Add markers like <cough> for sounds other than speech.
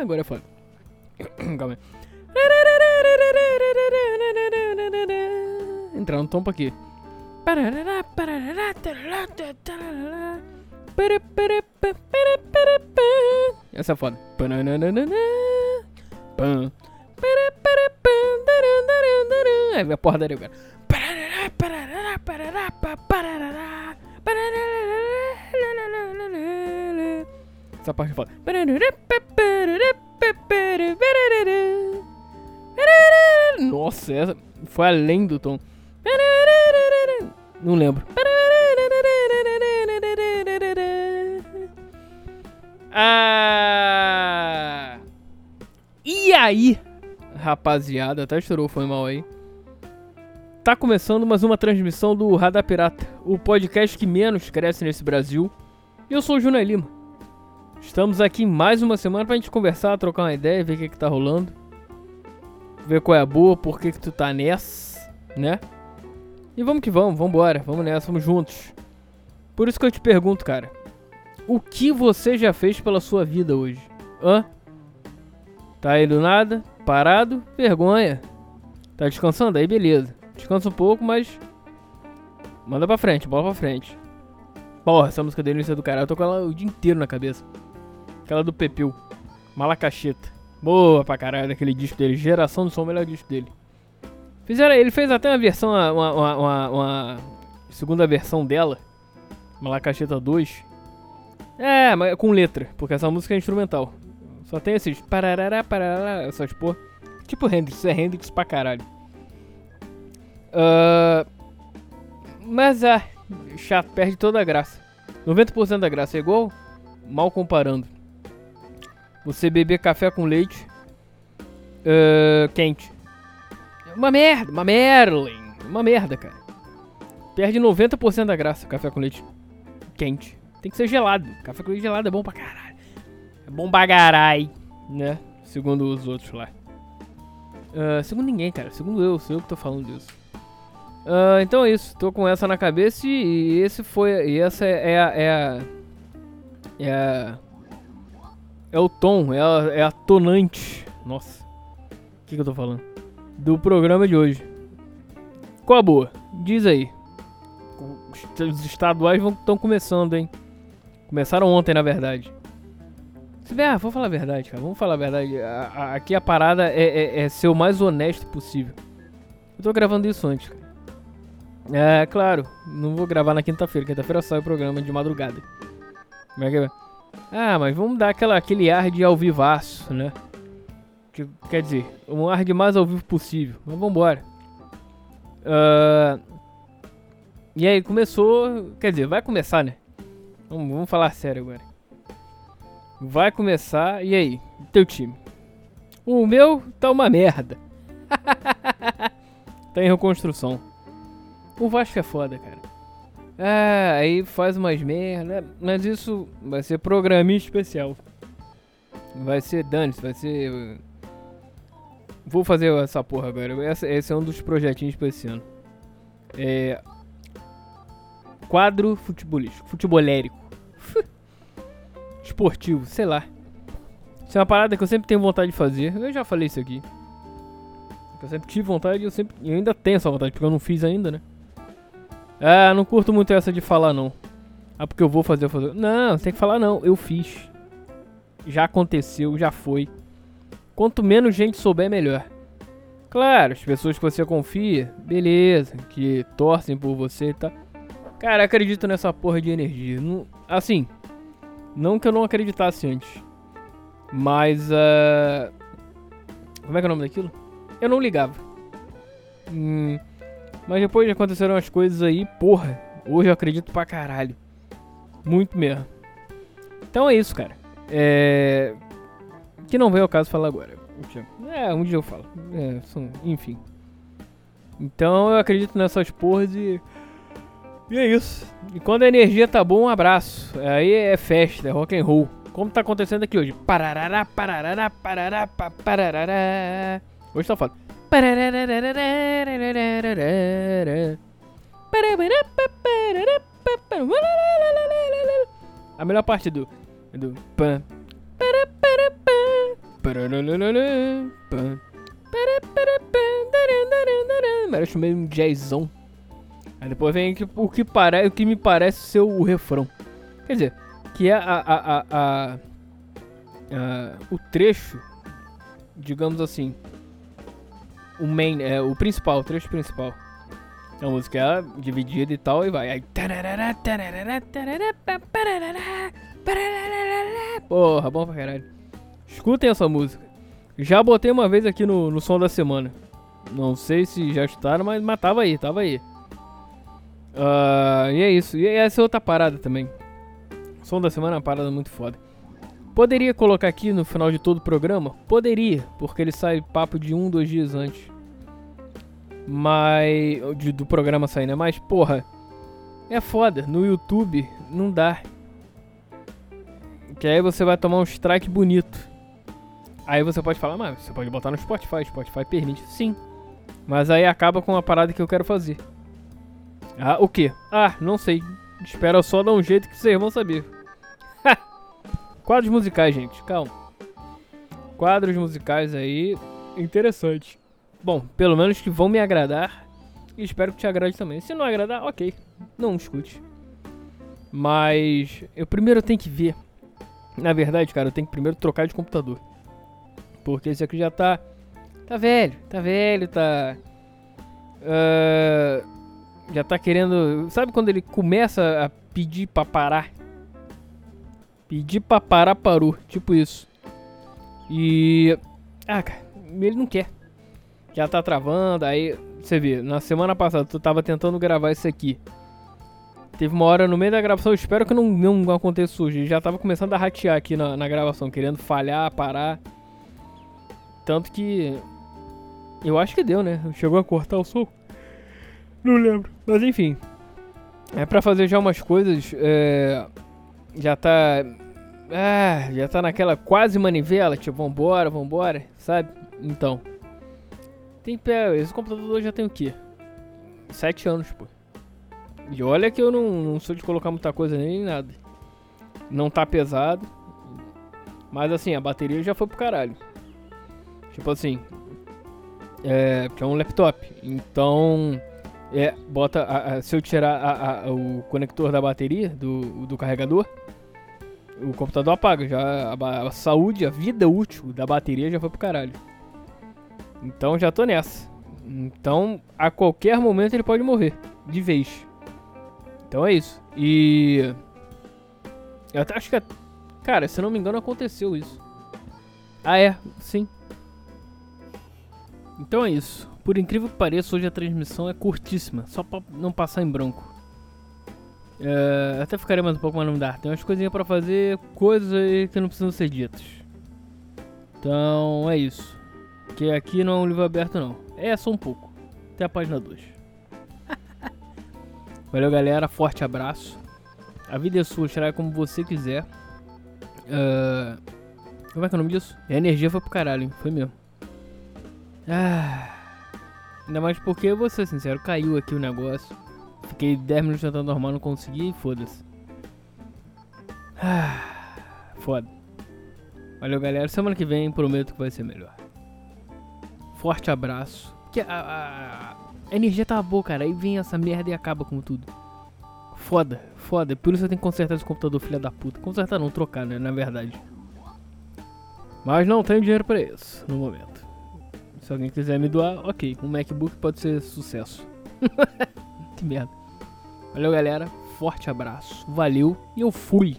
Agora é. <coughs> Calma aí. Entrar no tompo aqui. Essa é foda. A porra da. Parará, Essa parte foda. Nossa, essa foi além do tom. Não lembro. Ah! E aí, rapaziada, até chorou, foi mal aí. Tá começando mais uma transmissão do Radar Pirata, o podcast que menos cresce nesse Brasil. E eu sou o Júnior Lima. Estamos aqui mais uma semana pra gente conversar, trocar uma ideia, ver o que, que tá rolando. Ver qual é a boa, por que, que tu tá nessa, né? E vamos que vamos, vambora, vamos nessa, vamos juntos. Por isso que eu te pergunto, cara. O que você já fez pela sua vida hoje? Hã? Tá aí do nada? Parado? Vergonha. Tá descansando? Aí beleza. Descansa um pouco, mas. Manda pra frente, bola pra frente. Porra, essa música dele é do caralho. Eu tô com ela o dia inteiro na cabeça. Aquela do Pepeu. Malacacheta. Boa pra caralho daquele disco dele. Geração do som, o melhor disco dele. Fizeram, ele fez até uma versão, uma, uma, uma, uma segunda versão dela. Malacacheta 2. É, mas com letra, porque essa música é instrumental. Só tem esses parará, parará, essas porra. Tipo Hendrix, é Hendrix pra caralho. Uh, mas é, chato, perde toda a graça. 90% da graça é igual, mal comparando. Você beber café com leite uh, quente. Uma merda, uma Merlin. Uma merda, cara. Perde 90% da graça café com leite quente. Tem que ser gelado. Café com leite gelado é bom pra caralho. É bom bagarai, né? Segundo os outros lá. Uh, segundo ninguém, cara. Segundo eu, sou eu que tô falando disso. Uh, então é isso. Tô com essa na cabeça e, e esse foi. E essa é, é a. É a. É, a, é o tom, é a, é a tonante. Nossa. O que, que eu tô falando? Do programa de hoje. Qual a boa? Diz aí. Os estaduais estão começando, hein? Começaram ontem, na verdade. Se ah, vou falar a verdade, cara. Vamos falar a verdade. A, a, aqui a parada é, é, é, ser o mais honesto possível. Eu tô gravando isso antes, cara. É, claro. Não vou gravar na quinta-feira. Quinta-feira sai o programa de madrugada. Como é que é? Ah, mas vamos dar aquela, aquele ar de ao vivaço, né? Que, quer dizer, um ar de mais ao vivo possível. Mas vambora. Uh, e aí, começou. Quer dizer, vai começar, né? Vamos, vamos falar sério agora. Vai começar, e aí? Teu time? O meu tá uma merda. <laughs> tá em reconstrução. O Vasco é foda, cara. Ah, aí faz umas merda, mas isso vai ser programinha especial. Vai ser dane vai ser. Vou fazer essa porra agora. esse é um dos projetinhos pra esse ano. É. Quadro futebolístico, futebolérico <laughs> esportivo, sei lá. Isso é uma parada que eu sempre tenho vontade de fazer. Eu já falei isso aqui. Eu sempre tive vontade e eu sempre eu ainda tenho essa vontade, porque eu não fiz ainda, né? Ah, não curto muito essa de falar não. Ah, porque eu vou fazer, eu fazer. Não, tem que falar não, eu fiz. Já aconteceu, já foi. Quanto menos gente souber, melhor. Claro, as pessoas que você confia, beleza, que torcem por você, tá? Cara, acredito nessa porra de energia. Não, assim, não que eu não acreditasse antes. Mas. Uh... Como é que é o nome daquilo? Eu não ligava. Hum... Mas depois de aconteceram as coisas aí, porra. Hoje eu acredito pra caralho. Muito mesmo. Então é isso, cara. É. Que não veio ao caso falar agora. É, um dia eu falo. É, enfim. Então eu acredito nessas porras e. E é isso. E quando a energia tá boa, um abraço. Aí é festa, é rock and roll. Como tá acontecendo aqui hoje. Pararará, pararará. Hoje tá foda. A melhor parte do. do pan. Merece meio um jazzão. Aí depois vem o que, pare, o que me parece ser o refrão. Quer dizer, que é a, a, a, a, o trecho, digamos assim, o main, é o principal, o trecho principal. A música é dividida e tal, e vai. Aí. Porra, bom pra caralho. Escutem essa música. Já botei uma vez aqui no, no som da semana. Não sei se já escutaram, mas, mas tava aí, tava aí. Uh, e é isso. E essa é outra parada também. Som da semana é uma parada muito foda. Poderia colocar aqui no final de todo o programa? Poderia, porque ele sai papo de um, dois dias antes. Mas. De, do programa sair, né? Mas, porra. É foda. No YouTube não dá. Que aí você vai tomar um strike bonito. Aí você pode falar, mas você pode botar no Spotify. Spotify permite. Sim. Mas aí acaba com a parada que eu quero fazer. Ah, o que? Ah, não sei. Espera só dar um jeito que vocês vão saber. Quadros musicais, gente. Calma. Quadros musicais aí. Interessante. Bom, pelo menos que vão me agradar. E espero que te agrade também. Se não agradar, ok. Não escute. Mas eu primeiro tenho que ver. Na verdade, cara, eu tenho que primeiro trocar de computador. Porque esse aqui já tá. Tá velho, tá velho, tá. Uh, já tá querendo. Sabe quando ele começa a pedir pra parar? Pedir pra parar, parou. Tipo isso. E. Ah, cara, ele não quer. Já tá travando, aí. Você vê, na semana passada tu tava tentando gravar isso aqui. Teve uma hora no meio da gravação, eu espero que não, não aconteça hoje. Já tava começando a ratear aqui na, na gravação, querendo falhar, parar. Tanto que. Eu acho que deu, né? Chegou a cortar o soco. Não lembro. Mas enfim. É pra fazer já umas coisas. É, já tá. Ah, já tá naquela quase manivela, tipo, vambora, vambora, sabe? Então. Tem pé. Esse computador já tem o quê? Sete anos, pô. E olha que eu não, não sou de colocar muita coisa nem nada. Não tá pesado. Mas assim, a bateria já foi pro caralho. Tipo assim. É. Porque é um laptop. Então. É, bota. A, a, se eu tirar a, o conector da bateria, do, do carregador, o computador apaga. Já a, saúde, a vida útil da bateria já foi pro caralho. Então já tô nessa. Então, a qualquer momento ele pode morrer. De vez. Então é isso. E. Eu até acho que. Cara, se não me engano, aconteceu isso. Ah, é? Sim. Então é isso. Por incrível que pareça, hoje a transmissão é curtíssima, só pra não passar em branco. É, até ficaria mais um pouco, mas não dá. Tem umas coisinhas pra fazer, coisas aí que não precisam ser ditas. Então é isso. Que aqui não é um livro aberto, não. É só um pouco. Até a página 2. <laughs> Valeu, galera. Forte abraço. A vida é sua, tirar como você quiser. Uh, como é que é o nome disso? A energia foi pro caralho, hein? Foi mesmo. Ah, ainda mais porque, vou ser sincero, caiu aqui o negócio. Fiquei 10 minutos tentando arrumar, não consegui e foda-se. Ah, foda. Valeu, galera. Semana que vem prometo que vai ser melhor. Forte abraço. Que a, a, a energia tá boa, cara. Aí vem essa merda e acaba com tudo. Foda, foda. Por isso eu tenho que consertar esse computador, filha da puta. Consertar não, trocar, né? Na verdade. Mas não tenho dinheiro pra isso no momento. Se alguém quiser me doar, ok. Um MacBook pode ser sucesso. <laughs> que merda. Valeu, galera. Forte abraço. Valeu e eu fui.